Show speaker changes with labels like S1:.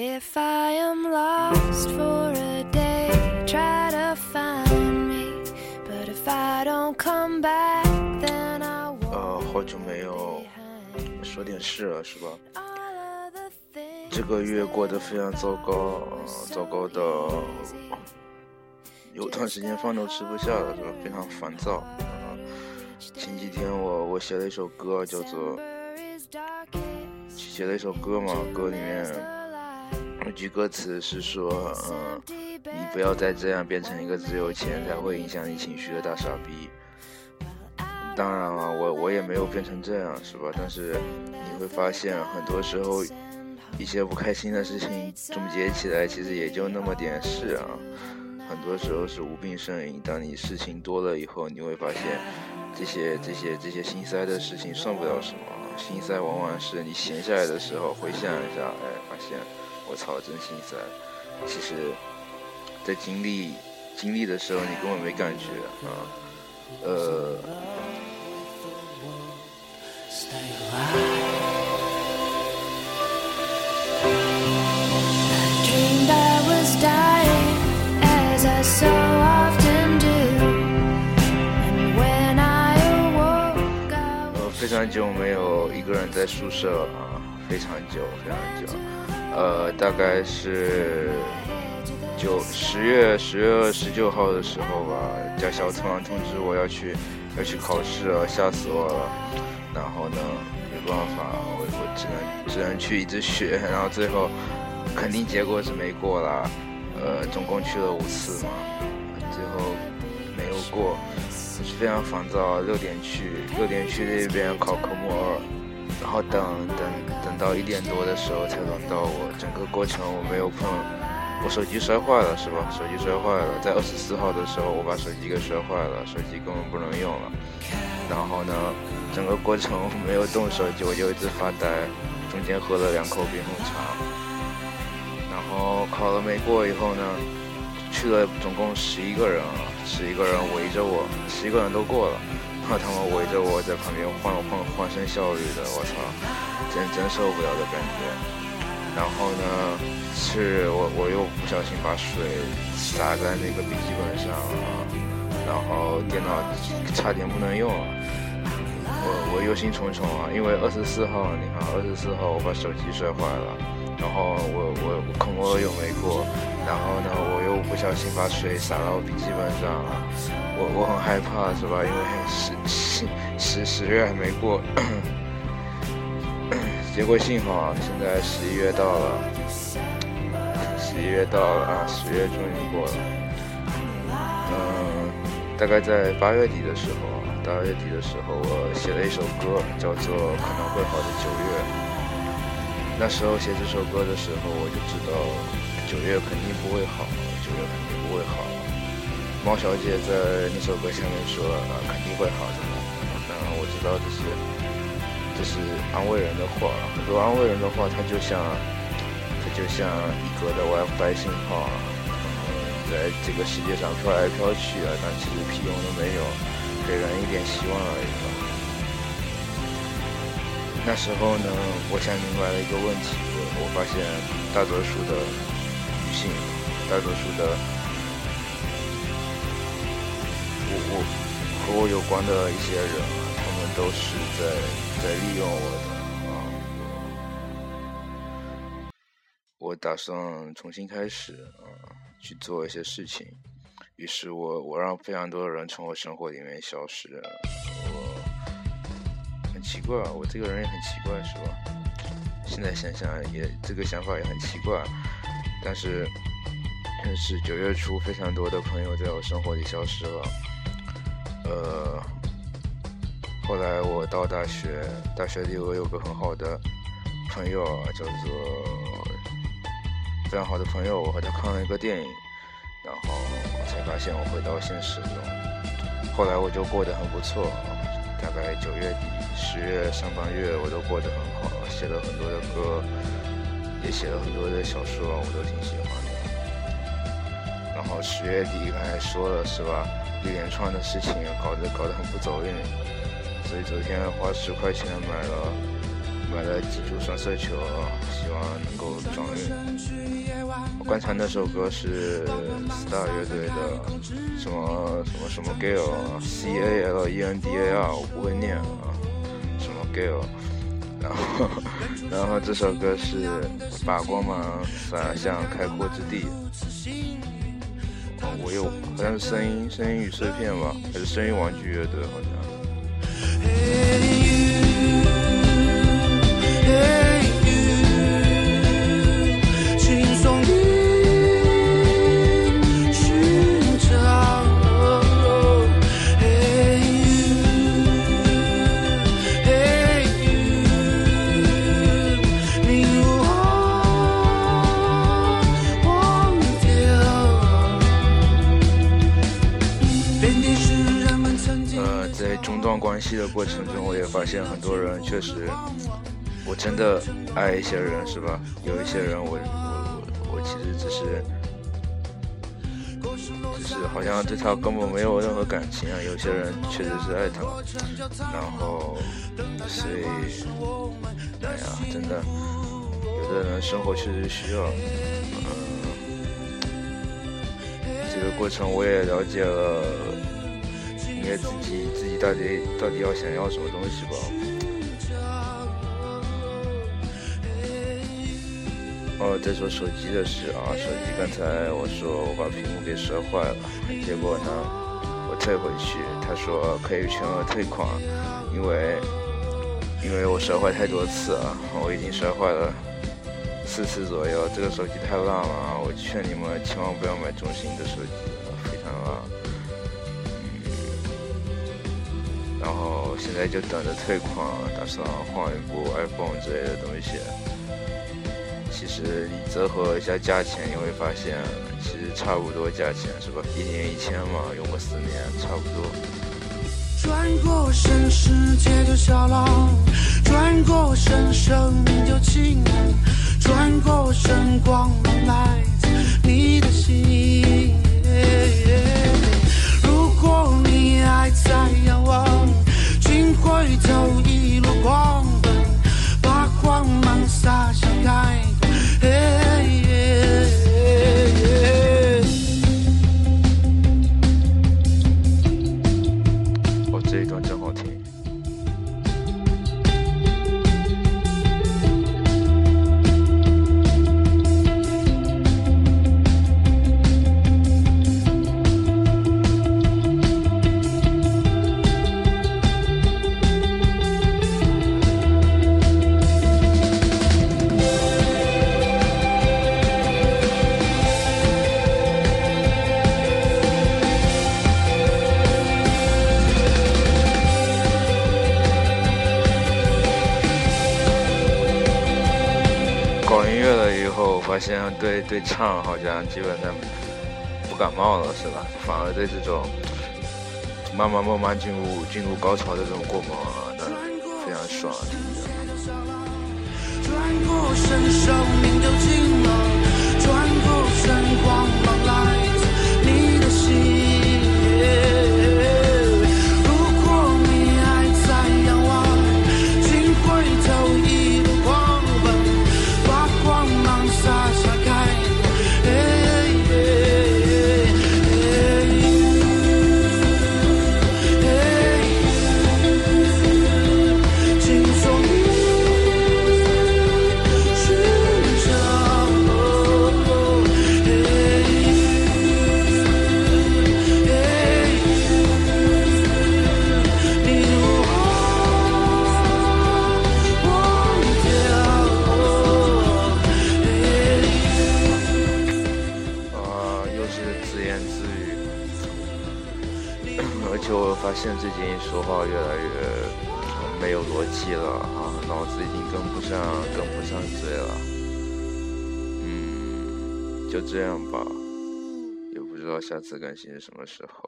S1: If I am lost for a day, try to find. But if I don't come back, then I won't.
S2: 呃，好久没有说点事了，是吧？这个月过得非常糟糕，糟糕到有段时间饭都吃不下了，是吧？非常烦躁。前几天我我写了一首歌，叫做写了一首歌嘛，歌里面。有句歌词是说，嗯、你不要再这样变成一个只有钱才会影响你情绪的大傻逼。当然了，我我也没有变成这样，是吧？但是你会发现，很多时候一些不开心的事情总结起来，其实也就那么点事啊。很多时候是无病呻吟。当你事情多了以后，你会发现，这些这些这些心塞的事情算不了什么。心塞往往是你闲下来的时候回想一下，哎，发现我操，真心塞。其实，在经历经历的时候，你根本没感觉啊。呃
S3: ，Stay alive.
S1: dreamed I was dying as I so often do. And when I awoke, I
S2: 呃，非常久没有一个人在宿舍了啊，非常久，非常久。呃，大概是九十月十月十九号的时候吧，驾校突然通知我要去要去考试了，吓死我了。然后呢，没办法，我我只能只能去一直学，然后最后肯定结果是没过啦。呃，总共去了五次嘛，最后没有过，非常烦躁。六点去，六点去那边考科目二，然后等等等到一点多的时候才轮到我。整个过程我没有碰，我手机摔坏了是吧？手机摔坏了，在二十四号的时候我把手机给摔坏了，手机根本不能用了。然后呢，整个过程我没有动手机，我就一直发呆，中间喝了两口冰红茶。然后考了没过以后呢，去了总共十一个人啊，十一个人围着我，十一个人都过了，然后他们围着我在旁边欢欢欢声笑语的，我操，真真受不了的感觉。然后呢，是我我又不小心把水洒在那个笔记本上了，然后电脑差点不能用了。我我忧心忡忡啊，因为二十四号，你看二十四号我把手机摔坏了，然后我我我科目二又没过，然后呢我又不小心把水洒到笔记本上了，我我很害怕是吧？因为十十十十月还没过，结果幸好，现在十一月到了，十一月到了啊，十月终于过了，嗯，大概在八月底的时候啊，八月底的时候，我写了一首歌，叫做《可能会好的九月》。那时候写这首歌的时候，我就知道九月肯定不会好，九月肯定不会好。猫小姐在那首歌下面说啊，肯定会好的。当然我知道这是这是安慰人的话，很多安慰人的话，它就像它就像一格的 WiFi 信号啊，在这个世界上飘来飘去啊，但其实屁用都没有，给人一点希望而已吧。那时候呢，我才明白了一个问题，我我发现大多数的女性，大多数的我我和我有关的一些人啊，他们都是在在利用我的啊。我打算重新开始啊，去做一些事情。于是我我让非常多的人从我生活里面消失，我很奇怪，我这个人也很奇怪，是吧？现在想想也这个想法也很奇怪，但是但是九月初非常多的朋友在我生活里消失了，呃，后来我到大学，大学里我有个很好的朋友啊，叫做非常好的朋友，我和他看了一个电影，然后我才发现我回到现实中，后来我就过得很不错，大概九月底、十月上半月我都过得很好，写了很多的歌，也写了很多的小说，我都挺喜欢的。然后十月底刚才说了是吧，一连串的事情搞得搞得很不走运，所以昨天花十块钱买了买了几注双色球，希望能够转运。我观察那首歌是 Star 乐队的什么什么什么 Gale，C A L E N D A R，我不会念啊，girl，。然后，然后这首歌是把光芒洒向开阔之地。哦，我有好像是声音声音与碎片吧，还是声音玩具乐队好像。关系的过程中，我也发现很多人确实，我真的爱一些人，是吧？有一些人我，我我我其实只是，只是好像对他根本没有任何感情啊。有些人确实是爱他，然后，所以，哎呀，真的，有的人生活确实需要，嗯、这个过程我也了解了。应该自己自己到底到底要想要什么东西吧。哦，再说手机的事啊，手机刚才我说我把屏幕给摔坏了，结果呢，我退回去，他说可以全额退款，因为因为我摔坏太多次了，我已经摔坏了四次左右，这个手机太烂了啊，我劝你们千万不要买中兴的手机，非常烂。后现在就等着退款，打算换一部 iPhone 之类的东西。其实你折合一下价钱，你会发现其实差不多价钱是吧？一年一千嘛，用个四年差不多。
S3: 转过身，世界就小了；转过身，生命就晴朗；
S2: 搞音乐了以后，发现对对唱好像基本上不感冒了，是吧？反而对这种慢慢慢慢进入进入高潮的这种过猛啊，那非常爽，听着。而且我发现最近说话越来越没有逻辑了啊，脑子已经跟不上，跟不上嘴了。嗯，就这样吧，也不知道下次更新什么时候。